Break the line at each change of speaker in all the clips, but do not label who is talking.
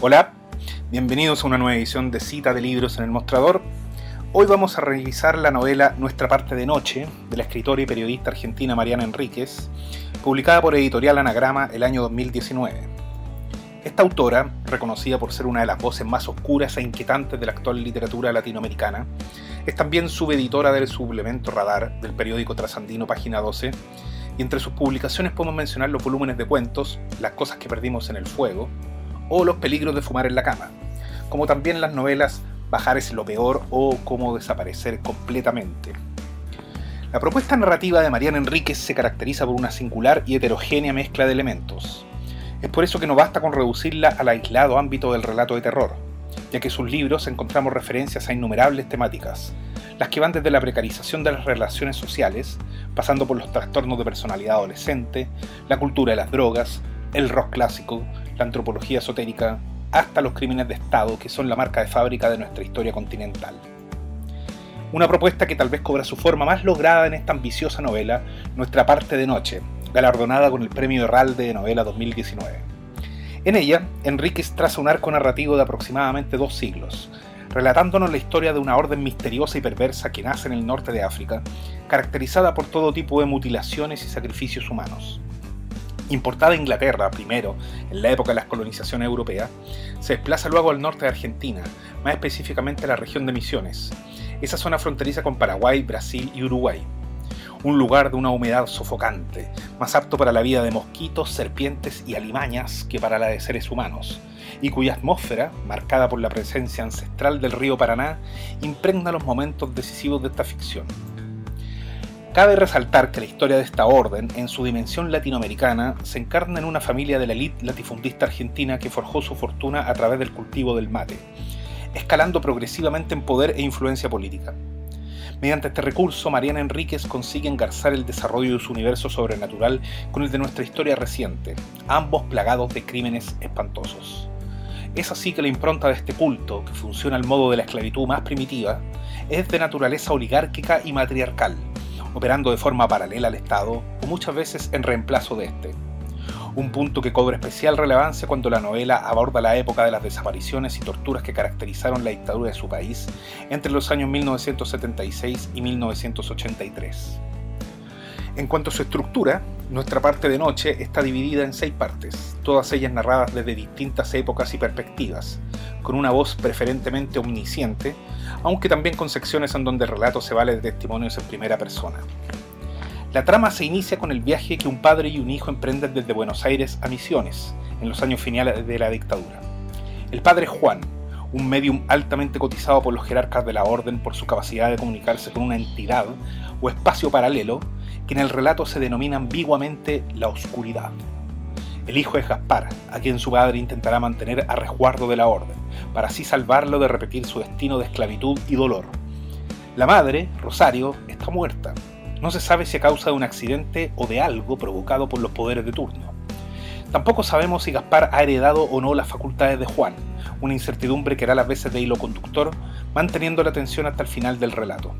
Hola, bienvenidos a una nueva edición de Cita de Libros en el Mostrador. Hoy vamos a revisar la novela Nuestra parte de noche de la escritora y periodista argentina Mariana Enríquez, publicada por Editorial Anagrama el año 2019. Esta autora, reconocida por ser una de las voces más oscuras e inquietantes de la actual literatura latinoamericana, es también subeditora del suplemento Radar del periódico trasandino Página 12, y entre sus publicaciones podemos mencionar los volúmenes de cuentos Las cosas que perdimos en el fuego o Los peligros de fumar en la cama, como también las novelas Bajar es lo peor o Cómo desaparecer completamente. La propuesta narrativa de Mariana Enríquez se caracteriza por una singular y heterogénea mezcla de elementos. Es por eso que no basta con reducirla al aislado ámbito del relato de terror, ya que en sus libros encontramos referencias a innumerables temáticas, las que van desde la precarización de las relaciones sociales, pasando por los trastornos de personalidad adolescente, la cultura de las drogas, el rock clásico, la antropología esotérica, hasta los crímenes de Estado que son la marca de fábrica de nuestra historia continental. Una propuesta que tal vez cobra su forma más lograda en esta ambiciosa novela, Nuestra parte de noche, galardonada con el Premio Herralde de Novela 2019. En ella, Enríquez traza un arco narrativo de aproximadamente dos siglos, relatándonos la historia de una orden misteriosa y perversa que nace en el norte de África, caracterizada por todo tipo de mutilaciones y sacrificios humanos. Importada a Inglaterra primero, en la época de la colonización europea, se desplaza luego al norte de Argentina, más específicamente a la región de Misiones, esa zona fronteriza con Paraguay, Brasil y Uruguay. Un lugar de una humedad sofocante, más apto para la vida de mosquitos, serpientes y alimañas que para la de seres humanos, y cuya atmósfera, marcada por la presencia ancestral del río Paraná, impregna los momentos decisivos de esta ficción. Cabe resaltar que la historia de esta orden, en su dimensión latinoamericana, se encarna en una familia de la élite latifundista argentina que forjó su fortuna a través del cultivo del mate, escalando progresivamente en poder e influencia política. Mediante este recurso, Mariana Enríquez consigue engarzar el desarrollo de su universo sobrenatural con el de nuestra historia reciente, ambos plagados de crímenes espantosos. Es así que la impronta de este culto, que funciona al modo de la esclavitud más primitiva, es de naturaleza oligárquica y matriarcal, operando de forma paralela al Estado o muchas veces en reemplazo de este un punto que cobra especial relevancia cuando la novela aborda la época de las desapariciones y torturas que caracterizaron la dictadura de su país entre los años 1976 y 1983. En cuanto a su estructura, nuestra parte de noche está dividida en seis partes, todas ellas narradas desde distintas épocas y perspectivas, con una voz preferentemente omnisciente, aunque también con secciones en donde el relato se vale de testimonios en primera persona. La trama se inicia con el viaje que un padre y un hijo emprenden desde Buenos Aires a Misiones, en los años finales de la dictadura. El padre Juan, un medium altamente cotizado por los jerarcas de la orden por su capacidad de comunicarse con una entidad o espacio paralelo, que en el relato se denomina ambiguamente la oscuridad. El hijo es Gaspar, a quien su padre intentará mantener a resguardo de la orden, para así salvarlo de repetir su destino de esclavitud y dolor. La madre, Rosario, está muerta, no se sabe si a causa de un accidente o de algo provocado por los poderes de turno. Tampoco sabemos si Gaspar ha heredado o no las facultades de Juan, una incertidumbre que hará las veces de hilo conductor, manteniendo la atención hasta el final del relato.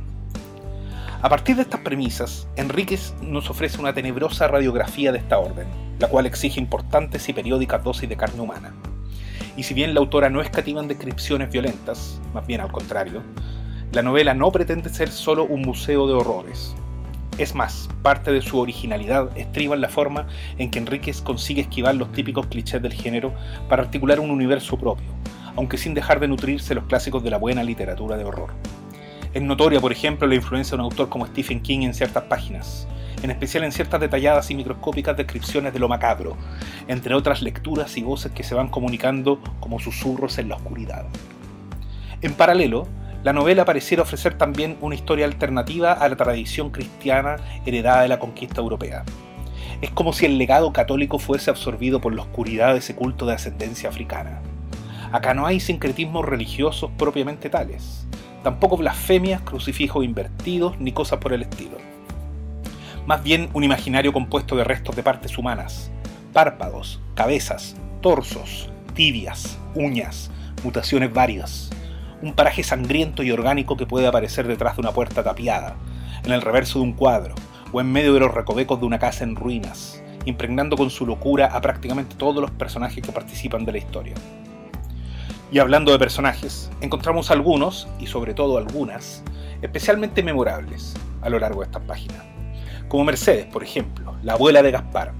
A partir de estas premisas, Enríquez nos ofrece una tenebrosa radiografía de esta orden, la cual exige importantes y periódicas dosis de carne humana. Y si bien la autora no escatima en descripciones violentas, más bien al contrario, la novela no pretende ser solo un museo de horrores, es más, parte de su originalidad estriba en la forma en que Enríquez consigue esquivar los típicos clichés del género para articular un universo propio, aunque sin dejar de nutrirse los clásicos de la buena literatura de horror. Es notoria, por ejemplo, la influencia de un autor como Stephen King en ciertas páginas, en especial en ciertas detalladas y microscópicas descripciones de lo macabro, entre otras lecturas y voces que se van comunicando como susurros en la oscuridad. En paralelo, la novela pareciera ofrecer también una historia alternativa a la tradición cristiana heredada de la conquista europea. Es como si el legado católico fuese absorbido por la oscuridad de ese culto de ascendencia africana. Acá no hay sincretismos religiosos propiamente tales, tampoco blasfemias, crucifijos invertidos ni cosas por el estilo. Más bien un imaginario compuesto de restos de partes humanas, párpados, cabezas, torsos, tibias, uñas, mutaciones varias un paraje sangriento y orgánico que puede aparecer detrás de una puerta tapiada, en el reverso de un cuadro, o en medio de los recovecos de una casa en ruinas, impregnando con su locura a prácticamente todos los personajes que participan de la historia. Y hablando de personajes, encontramos algunos, y sobre todo algunas, especialmente memorables a lo largo de estas páginas. Como Mercedes, por ejemplo, la abuela de Gaspar,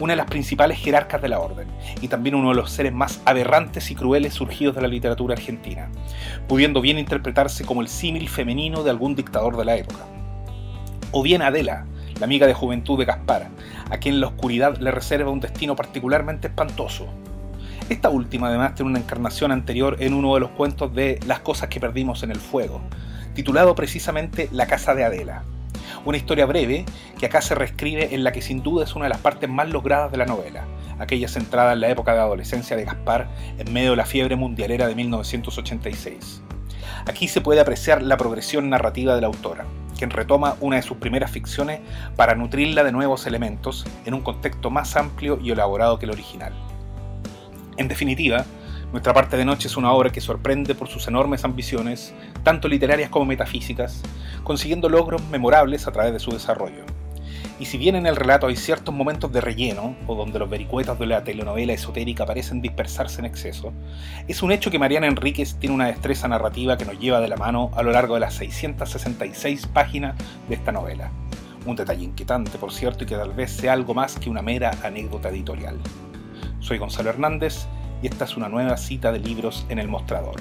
una de las principales jerarcas de la orden, y también uno de los seres más aberrantes y crueles surgidos de la literatura argentina, pudiendo bien interpretarse como el símil femenino de algún dictador de la época. O bien Adela, la amiga de juventud de Gaspar, a quien la oscuridad le reserva un destino particularmente espantoso, esta última además tiene una encarnación anterior en uno de los cuentos de Las cosas que perdimos en el fuego, titulado precisamente La casa de Adela. Una historia breve que acá se reescribe en la que sin duda es una de las partes más logradas de la novela, aquella centrada en la época de adolescencia de Gaspar en medio de la fiebre mundialera de 1986. Aquí se puede apreciar la progresión narrativa de la autora, quien retoma una de sus primeras ficciones para nutrirla de nuevos elementos en un contexto más amplio y elaborado que el original. En definitiva, Nuestra parte de noche es una obra que sorprende por sus enormes ambiciones, tanto literarias como metafísicas, consiguiendo logros memorables a través de su desarrollo. Y si bien en el relato hay ciertos momentos de relleno, o donde los vericuetos de la telenovela esotérica parecen dispersarse en exceso, es un hecho que Mariana Enríquez tiene una destreza narrativa que nos lleva de la mano a lo largo de las 666 páginas de esta novela. Un detalle inquietante, por cierto, y que tal vez sea algo más que una mera anécdota editorial. Soy Gonzalo Hernández y esta es una nueva cita de libros en el mostrador.